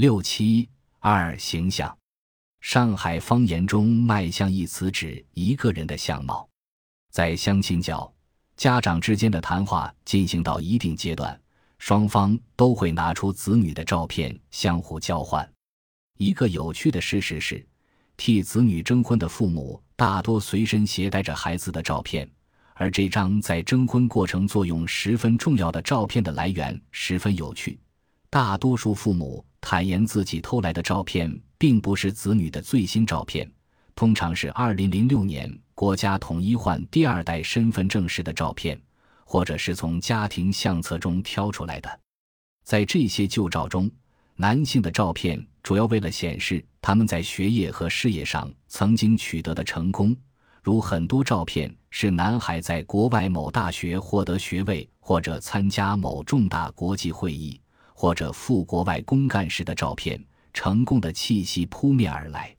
六七二形象，上海方言中“卖相”一词指一个人的相貌。在相亲角，家长之间的谈话进行到一定阶段，双方都会拿出子女的照片相互交换。一个有趣的事实是，替子女征婚的父母大多随身携带着孩子的照片，而这张在征婚过程作用十分重要的照片的来源十分有趣。大多数父母。坦言自己偷来的照片并不是子女的最新照片，通常是2006年国家统一换第二代身份证时的照片，或者是从家庭相册中挑出来的。在这些旧照中，男性的照片主要为了显示他们在学业和事业上曾经取得的成功，如很多照片是男孩在国外某大学获得学位或者参加某重大国际会议。或者赴国外公干时的照片，成功的气息扑面而来；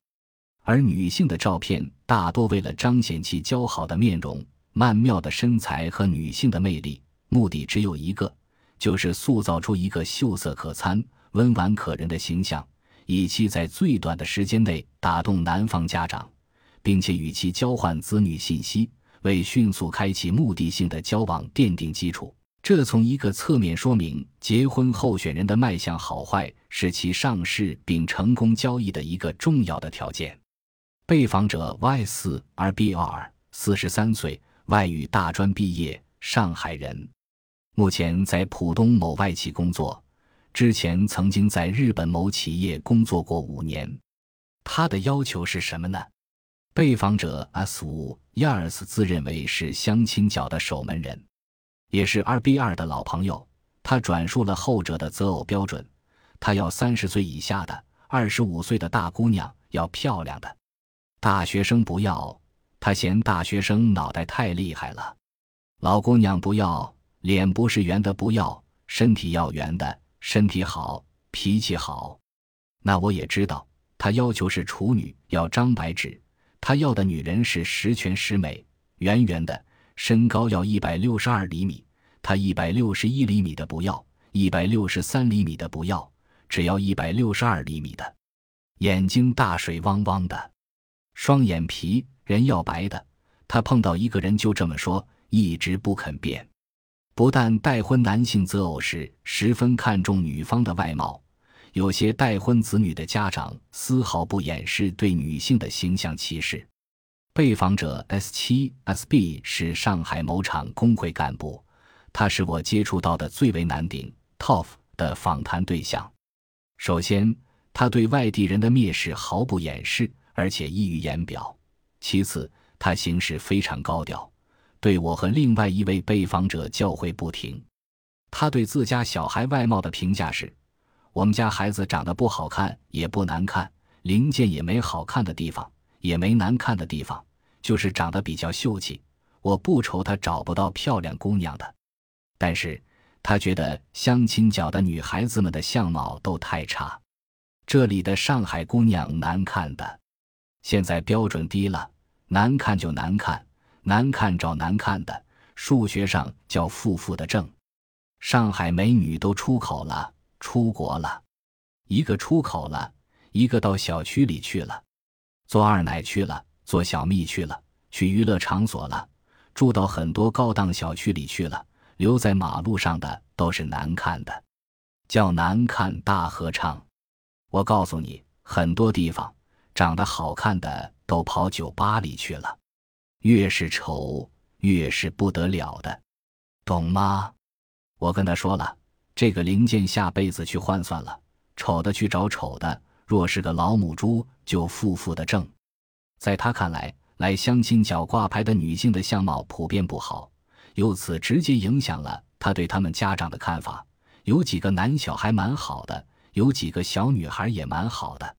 而女性的照片大多为了彰显其姣好的面容、曼妙的身材和女性的魅力，目的只有一个，就是塑造出一个秀色可餐、温婉可人的形象，以期在最短的时间内打动男方家长，并且与其交换子女信息，为迅速开启目的性的交往奠定基础。这从一个侧面说明，结婚候选人的卖相好坏是其上市并成功交易的一个重要的条件。被访者 Y 四 R B R，四十三岁，外语大专毕业，上海人，目前在浦东某外企工作，之前曾经在日本某企业工作过五年。他的要求是什么呢？被访者 S 五 Yars 自认为是相亲角的守门人。也是二 B 二的老朋友，他转述了后者的择偶标准：他要三十岁以下的，二十五岁的大姑娘，要漂亮的，大学生不要，他嫌大学生脑袋太厉害了；老姑娘不要，脸不是圆的不要，身体要圆的，身体好，脾气好。那我也知道，他要求是处女，要张白纸，他要的女人是十全十美，圆圆的。身高要一百六十二厘米，他一百六十一厘米的不要，一百六十三厘米的不要，只要一百六十二厘米的。眼睛大水汪汪的，双眼皮，人要白的。他碰到一个人就这么说，一直不肯变。不但待婚男性择偶时十分看重女方的外貌，有些待婚子女的家长丝毫不掩饰对女性的形象歧视。被访者 S 七 SB 是上海某厂工会干部，他是我接触到的最为难顶 tough 的访谈对象。首先，他对外地人的蔑视毫不掩饰，而且溢于言表；其次，他行事非常高调，对我和另外一位被访者教诲不停。他对自家小孩外貌的评价是：我们家孩子长得不好看也不难看，零件也没好看的地方。也没难看的地方，就是长得比较秀气。我不愁他找不到漂亮姑娘的，但是他觉得相亲角的女孩子们的相貌都太差。这里的上海姑娘难看的，现在标准低了，难看就难看，难看找难看的，数学上叫负负的正。上海美女都出口了，出国了，一个出口了，一个到小区里去了。做二奶去了，做小蜜去了，去娱乐场所了，住到很多高档小区里去了。留在马路上的都是难看的，叫难看大合唱。我告诉你，很多地方长得好看的都跑酒吧里去了。越是丑，越是不得了的，懂吗？我跟他说了，这个零件下辈子去换算了，丑的去找丑的。若是个老母猪，就负负的正。在他看来，来相亲角挂牌的女性的相貌普遍不好，由此直接影响了他对他们家长的看法。有几个男小孩蛮好的，有几个小女孩也蛮好的，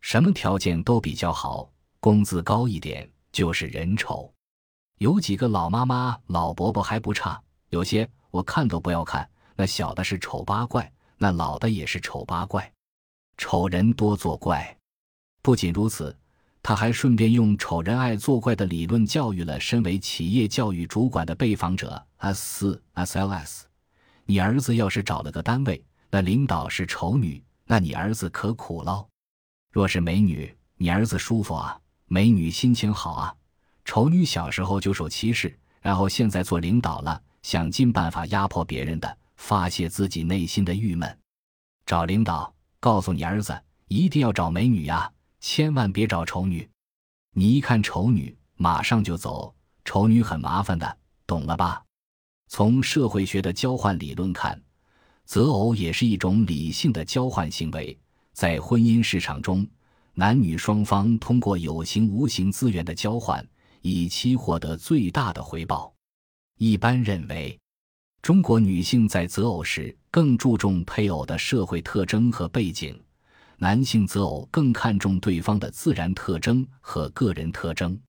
什么条件都比较好，工资高一点就是人丑。有几个老妈妈、老伯伯还不差，有些我看都不要看，那小的是丑八怪，那老的也是丑八怪。丑人多作怪，不仅如此，他还顺便用丑人爱作怪的理论教育了身为企业教育主管的被访者 S 四 SLS。你儿子要是找了个单位，那领导是丑女，那你儿子可苦喽。若是美女，你儿子舒服啊，美女心情好啊。丑女小时候就受歧视，然后现在做领导了，想尽办法压迫别人的，发泄自己内心的郁闷。找领导，告诉你儿子，一定要找美女呀，千万别找丑女。你一看丑女，马上就走。丑女很麻烦的，懂了吧？从社会学的交换理论看，择偶也是一种理性的交换行为。在婚姻市场中，男女双方通过有形无形资源的交换，以期获得最大的回报。一般认为，中国女性在择偶时更注重配偶的社会特征和背景，男性择偶更看重对方的自然特征和个人特征。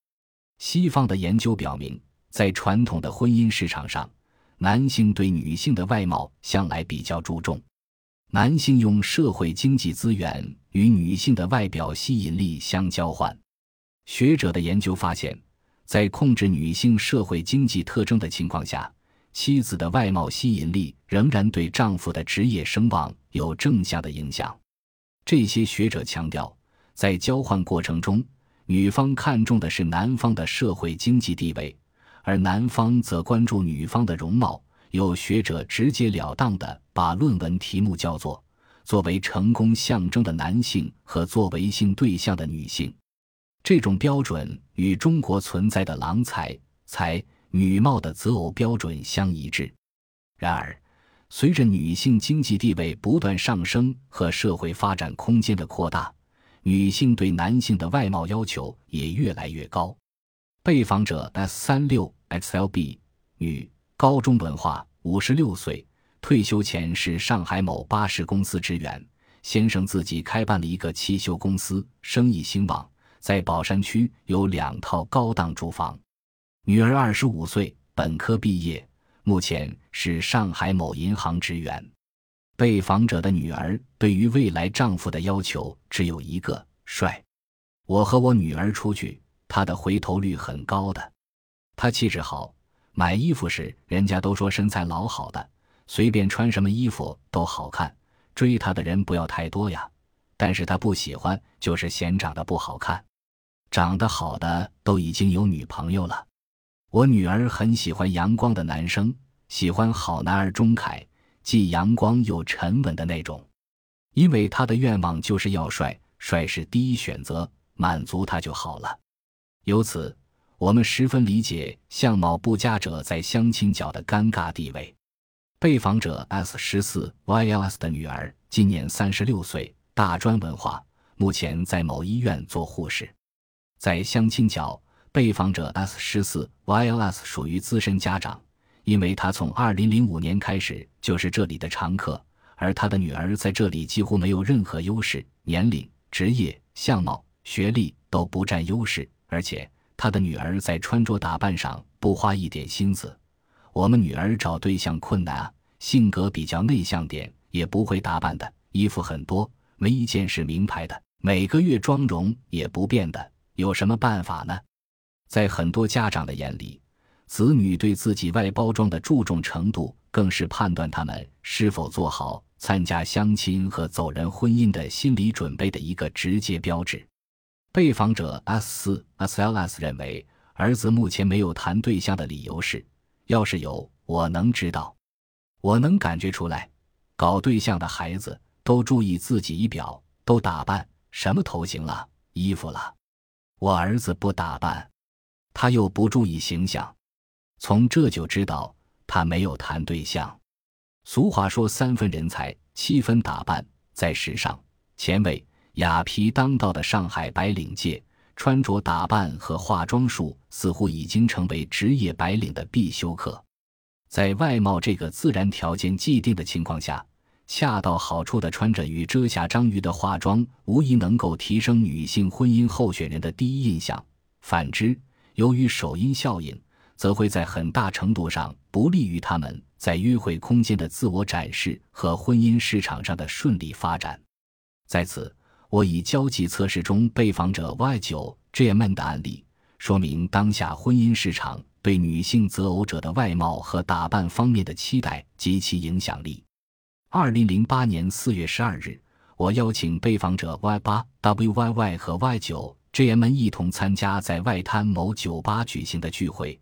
西方的研究表明，在传统的婚姻市场上，男性对女性的外貌向来比较注重，男性用社会经济资源与女性的外表吸引力相交换。学者的研究发现，在控制女性社会经济特征的情况下，妻子的外貌吸引力仍然对丈夫的职业声望有正向的影响。这些学者强调，在交换过程中，女方看重的是男方的社会经济地位。而男方则关注女方的容貌，有学者直截了当地把论文题目叫做“作为成功象征的男性和作为性对象的女性”。这种标准与中国存在的郎才、才、女貌的择偶标准相一致。然而，随着女性经济地位不断上升和社会发展空间的扩大，女性对男性的外貌要求也越来越高。被访者 S 三六 XLB 女，高中文化，五十六岁，退休前是上海某巴士公司职员。先生自己开办了一个汽修公司，生意兴旺，在宝山区有两套高档住房。女儿二十五岁，本科毕业，目前是上海某银行职员。被访者的女儿对于未来丈夫的要求只有一个：帅。我和我女儿出去。她的回头率很高的，她气质好，买衣服时人家都说身材老好的，随便穿什么衣服都好看。追她的人不要太多呀，但是她不喜欢，就是嫌长得不好看。长得好的都已经有女朋友了。我女儿很喜欢阳光的男生，喜欢好男儿钟凯，既阳光又沉稳的那种，因为她的愿望就是要帅，帅是第一选择，满足他就好了。由此，我们十分理解相貌不佳者在相亲角的尴尬地位。被访者 S 十四 YLS 的女儿今年三十六岁，大专文化，目前在某医院做护士。在相亲角，被访者 S 十四 YLS 属于资深家长，因为他从二零零五年开始就是这里的常客，而他的女儿在这里几乎没有任何优势，年龄、职业、相貌、学历都不占优势。而且他的女儿在穿着打扮上不花一点心思。我们女儿找对象困难啊，性格比较内向点，也不会打扮的，衣服很多，没一件是名牌的，每个月妆容也不变的，有什么办法呢？在很多家长的眼里，子女对自己外包装的注重程度，更是判断他们是否做好参加相亲和走人婚姻的心理准备的一个直接标志。被访者 S 四 SLS 认为，儿子目前没有谈对象的理由是：要是有，我能知道，我能感觉出来。搞对象的孩子都注意自己仪表，都打扮什么头型了、衣服了。我儿子不打扮，他又不注意形象，从这就知道他没有谈对象。俗话说：“三分人才，七分打扮。”在时尚、前卫。雅皮当道的上海白领界，穿着打扮和化妆术似乎已经成为职业白领的必修课。在外貌这个自然条件既定的情况下，恰到好处的穿着与遮瑕章鱼的化妆，无疑能够提升女性婚姻候选人的第一印象。反之，由于首因效应，则会在很大程度上不利于他们在约会空间的自我展示和婚姻市场上的顺利发展。在此。我以交际测试中被访者 Y 九 JM 的案例，说明当下婚姻市场对女性择偶者的外貌和打扮方面的期待及其影响力。二零零八年四月十二日我邀请被访者 Y 八 WYY 和 Y 九 jm 们一同参加在外滩某酒吧举行的聚会，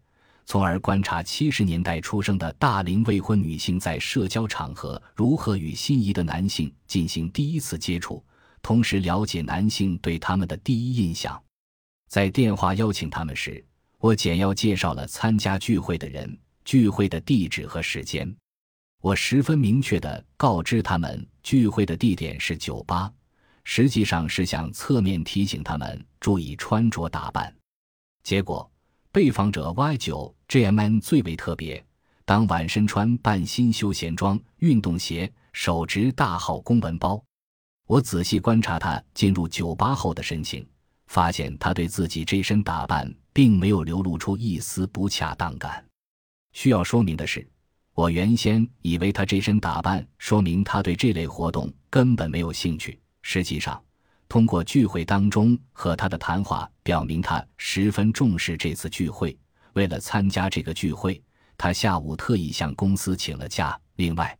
从而观察七十年代出生的大龄未婚女性在社交场合如何与心仪的男性进行第一次接触，同时了解男性对他们的第一印象。在电话邀请他们时，我简要介绍了参加聚会的人、聚会的地址和时间。我十分明确地告知他们，聚会的地点是酒吧，实际上是想侧面提醒他们注意穿着打扮。结果，被访者 Y 九 JMN 最为特别，当晚身穿半新休闲装、运动鞋，手执大号公文包。我仔细观察他进入酒吧后的神情，发现他对自己这身打扮并没有流露出一丝不恰当感。需要说明的是。我原先以为他这身打扮说明他对这类活动根本没有兴趣。实际上，通过聚会当中和他的谈话，表明他十分重视这次聚会。为了参加这个聚会，他下午特意向公司请了假。另外，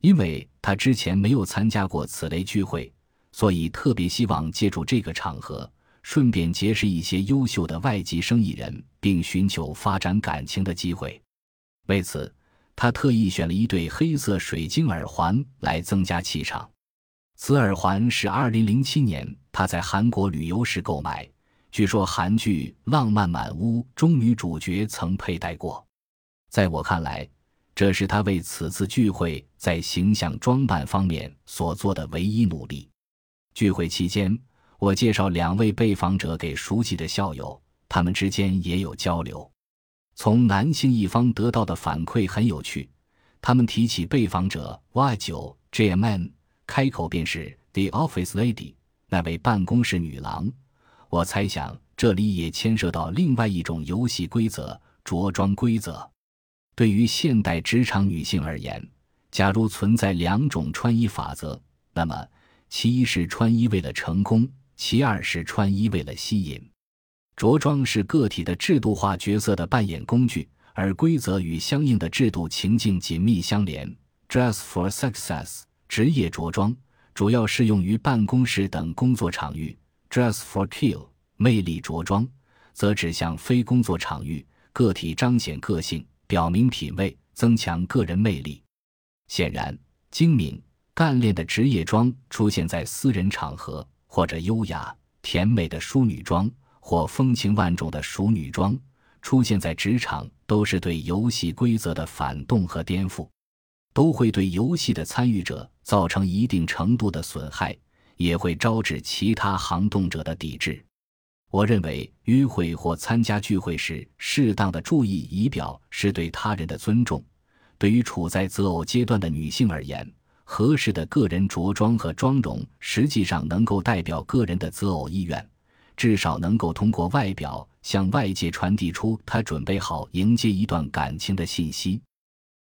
因为他之前没有参加过此类聚会，所以特别希望借助这个场合，顺便结识一些优秀的外籍生意人，并寻求发展感情的机会。为此。他特意选了一对黑色水晶耳环来增加气场。此耳环是2007年他在韩国旅游时购买，据说韩剧《浪漫满屋》中女主角曾佩戴过。在我看来，这是他为此次聚会在形象装扮方面所做的唯一努力。聚会期间，我介绍两位被访者给熟悉的校友，他们之间也有交流。从男性一方得到的反馈很有趣，他们提起被访者 Y 九 JMN，开口便是 The Office Lady，那位办公室女郎。我猜想这里也牵涉到另外一种游戏规则——着装规则。对于现代职场女性而言，假如存在两种穿衣法则，那么其一是穿衣为了成功，其二是穿衣为了吸引。着装是个体的制度化角色的扮演工具，而规则与相应的制度情境紧密相连。Dress for success，职业着装主要适用于办公室等工作场域；Dress for kill，魅力着装则指向非工作场域，个体彰显个性、表明品味、增强个人魅力。显然，精明干练的职业装出现在私人场合，或者优雅甜美的淑女装。或风情万种的熟女装出现在职场，都是对游戏规则的反动和颠覆，都会对游戏的参与者造成一定程度的损害，也会招致其他行动者的抵制。我认为，约会或参加聚会时，适当的注意仪表是对他人的尊重。对于处在择偶阶段的女性而言，合适的个人着装和妆容实际上能够代表个人的择偶意愿。至少能够通过外表向外界传递出她准备好迎接一段感情的信息。